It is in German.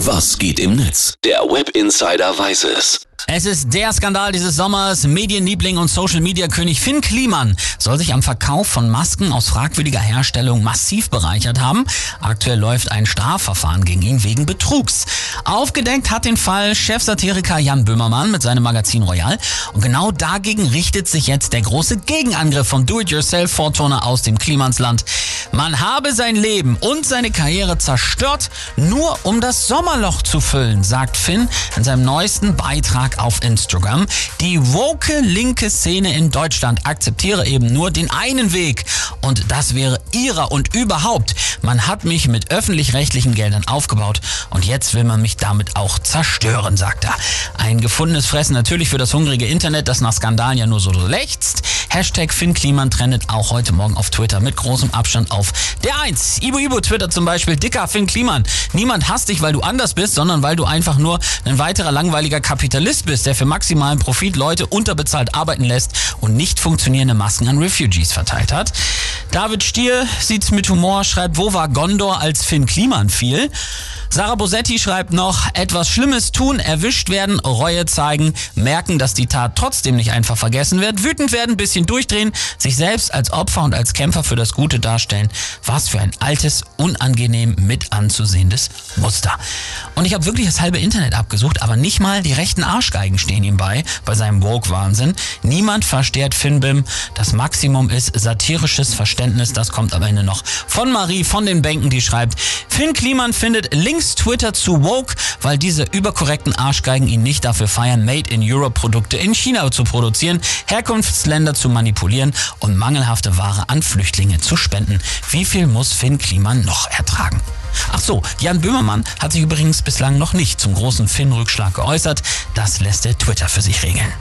Was geht im Netz? Der Web Insider weiß es. Es ist der Skandal dieses Sommers. Medienliebling und Social Media König Finn Kliman soll sich am Verkauf von Masken aus fragwürdiger Herstellung massiv bereichert haben. Aktuell läuft ein Strafverfahren gegen ihn wegen Betrugs. Aufgedeckt hat den Fall Chefsatiriker Jan Böhmermann mit seinem Magazin Royal. Und genau dagegen richtet sich jetzt der große Gegenangriff vom Do-it-yourself-Vorturner aus dem Klimansland. Man habe sein Leben und seine Karriere zerstört, nur um das Sommerloch zu füllen, sagt Finn in seinem neuesten Beitrag auf Instagram. Die woke linke Szene in Deutschland akzeptiere eben nur den einen Weg und das wäre ihrer und überhaupt. Man hat mich mit öffentlich-rechtlichen Geldern aufgebaut und jetzt will man mich damit auch zerstören, sagt er. Ein gefundenes Fressen natürlich für das hungrige Internet, das nach Skandalen ja nur so lechzt. Hashtag Finn Kliman trendet auch heute Morgen auf Twitter mit großem Abstand auf der 1. Ibo Ibo Twitter zum Beispiel, dicker Finn Kliman. Niemand hasst dich, weil du anders bist, sondern weil du einfach nur ein weiterer langweiliger Kapitalist bist, der für maximalen Profit Leute unterbezahlt arbeiten lässt und nicht funktionierende Masken an Refugees verteilt hat. David Stier sieht's mit Humor, schreibt, wo war Gondor, als Finn Kliman fiel? Sarah Bosetti schreibt noch, etwas Schlimmes tun, erwischt werden, Reue zeigen, merken, dass die Tat trotzdem nicht einfach vergessen wird, wütend werden, bisschen durchdrehen, sich selbst als Opfer und als Kämpfer für das Gute darstellen. Was für ein altes, unangenehm mit anzusehendes Muster. Und ich habe wirklich das halbe Internet abgesucht, aber nicht mal die rechten Arschgeigen stehen ihm bei, bei seinem Woke-Wahnsinn. Niemand versteht Finbim. Das Maximum ist satirisches Verständnis. Das kommt am Ende noch von Marie von den Bänken, die schreibt, Finn Kliman findet links Twitter zu woke, weil diese überkorrekten Arschgeigen ihn nicht dafür feiern, Made in Europe Produkte in China zu produzieren, Herkunftsländer zu manipulieren und mangelhafte Ware an Flüchtlinge zu spenden. Wie viel muss Finn Kliman noch ertragen? Ach so, Jan Böhmermann hat sich übrigens bislang noch nicht zum großen Finn-Rückschlag geäußert. Das lässt der Twitter für sich regeln.